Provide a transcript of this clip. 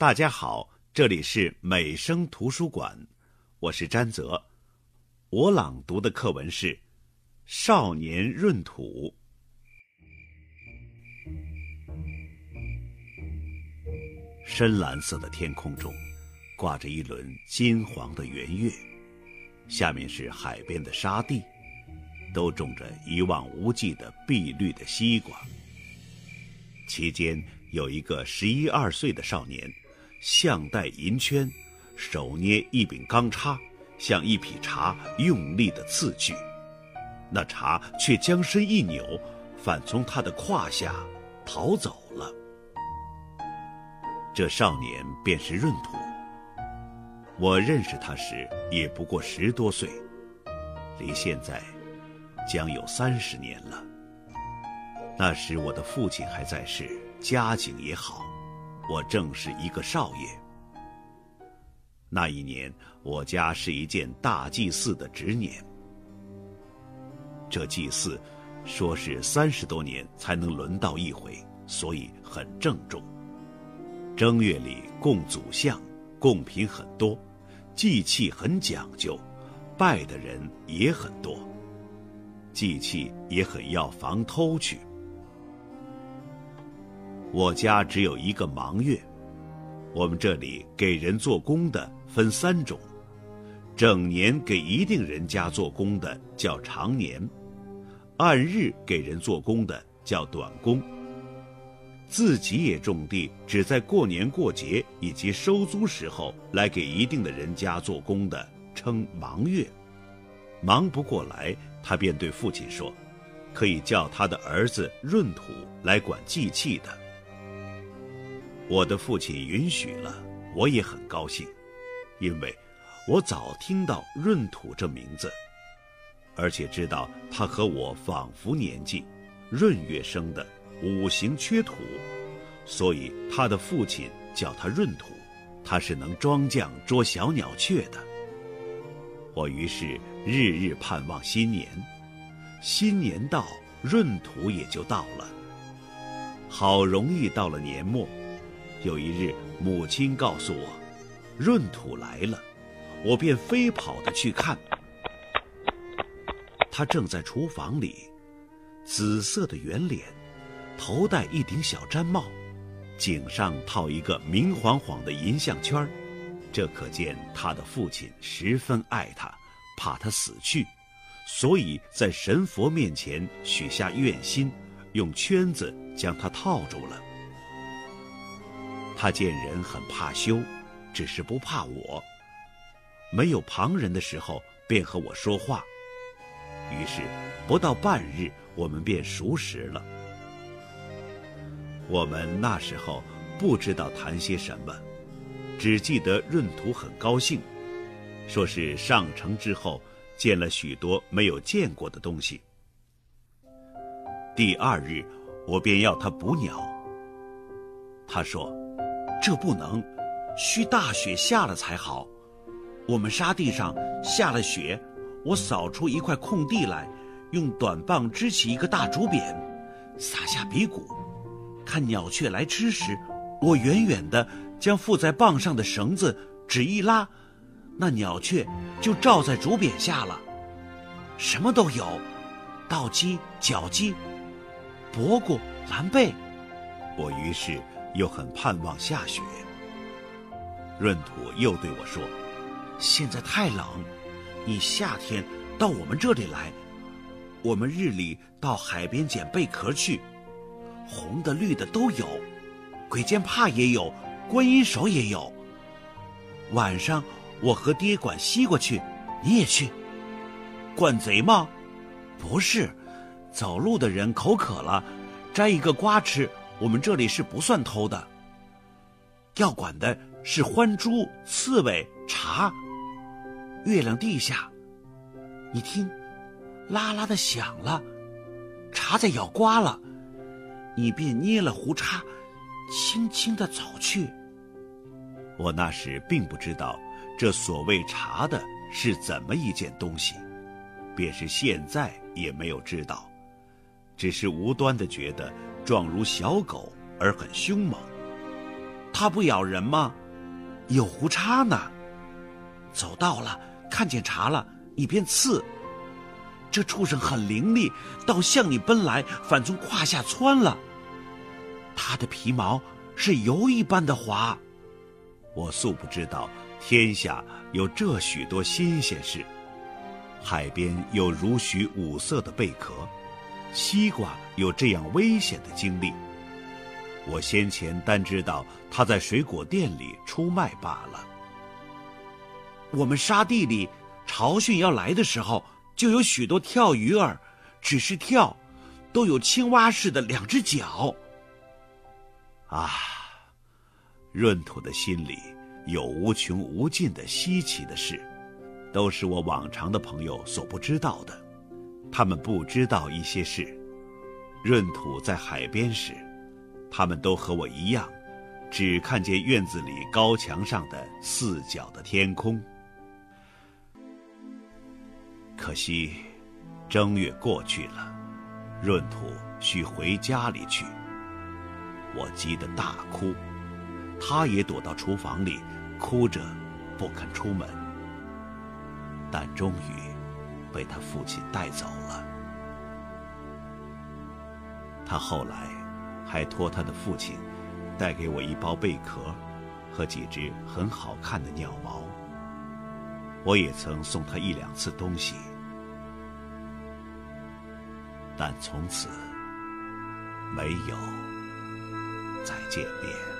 大家好，这里是美声图书馆，我是詹泽。我朗读的课文是《少年闰土》。深蓝色的天空中，挂着一轮金黄的圆月，下面是海边的沙地，都种着一望无际的碧绿的西瓜。其间有一个十一二岁的少年，项带银圈，手捏一柄钢叉，向一匹茶用力的刺去，那茶却将身一扭，反从他的胯下逃走了。这少年便是闰土。我认识他时也不过十多岁，离现在将有三十年了。那时我的父亲还在世，家境也好，我正是一个少爷。那一年，我家是一件大祭祀的执年。这祭祀，说是三十多年才能轮到一回，所以很郑重。正月里供祖像，贡品很多，祭器很讲究，拜的人也很多。祭器也很要防偷去。我家只有一个忙月，我们这里给人做工的分三种：整年给一定人家做工的叫长年，按日给人做工的叫短工。自己也种地，只在过年过节以及收租时候来给一定的人家做工的，称忙月。忙不过来，他便对父亲说：“可以叫他的儿子闰土来管祭器的。”我的父亲允许了，我也很高兴，因为我早听到闰土这名字，而且知道他和我仿佛年纪，闰月生的。五行缺土，所以他的父亲叫他闰土，他是能装匠捉小鸟雀的。我于是日日盼望新年，新年到，闰土也就到了。好容易到了年末，有一日母亲告诉我，闰土来了，我便飞跑的去看，他正在厨房里，紫色的圆脸。头戴一顶小毡帽，颈上套一个明晃晃的银项圈这可见他的父亲十分爱他，怕他死去，所以在神佛面前许下愿心，用圈子将他套住了。他见人很怕羞，只是不怕我。没有旁人的时候，便和我说话。于是，不到半日，我们便熟识了。我们那时候不知道谈些什么，只记得闰土很高兴，说是上城之后见了许多没有见过的东西。第二日，我便要他捕鸟。他说：“这不能，需大雪下了才好。我们沙地上下了雪，我扫出一块空地来，用短棒支起一个大竹匾，撒下鼻骨。”看鸟雀来吃时，我远远的将附在棒上的绳子只一拉，那鸟雀就罩在竹匾下了。什么都有，稻鸡、角鸡、鹂鸪、蓝贝。我于是又很盼望下雪。闰土又对我说：“现在太冷，你夏天到我们这里来，我们日里到海边捡贝壳去。”红的、绿的都有，鬼见怕也有，观音手也有。晚上我和爹管西瓜去，你也去。管贼吗？不是，走路的人口渴了，摘一个瓜吃，我们这里是不算偷的。要管的是獾猪、刺猬、茶。月亮地下，你听，啦啦的响了，茶在咬瓜了。你便捏了胡叉，轻轻的走去。我那时并不知道，这所谓茶的是怎么一件东西，便是现在也没有知道，只是无端的觉得状如小狗而很凶猛。它不咬人吗？有胡茬呢。走到了，看见茬了，你便刺。这畜生很伶俐，倒向你奔来，反从胯下窜了。它的皮毛是油一般的滑。我素不知道天下有这许多新鲜事。海边有如许五色的贝壳，西瓜有这样危险的经历。我先前单知道他在水果店里出卖罢了。我们沙地里潮汛要来的时候。就有许多跳鱼儿，只是跳，都有青蛙似的两只脚。啊，闰土的心里有无穷无尽的稀奇的事，都是我往常的朋友所不知道的。他们不知道一些事。闰土在海边时，他们都和我一样，只看见院子里高墙上的四角的天空。可惜，正月过去了，闰土需回家里去。我急得大哭，他也躲到厨房里，哭着不肯出门。但终于被他父亲带走了。他后来还托他的父亲带给我一包贝壳和几只很好看的鸟毛。我也曾送他一两次东西。但从此没有再见面。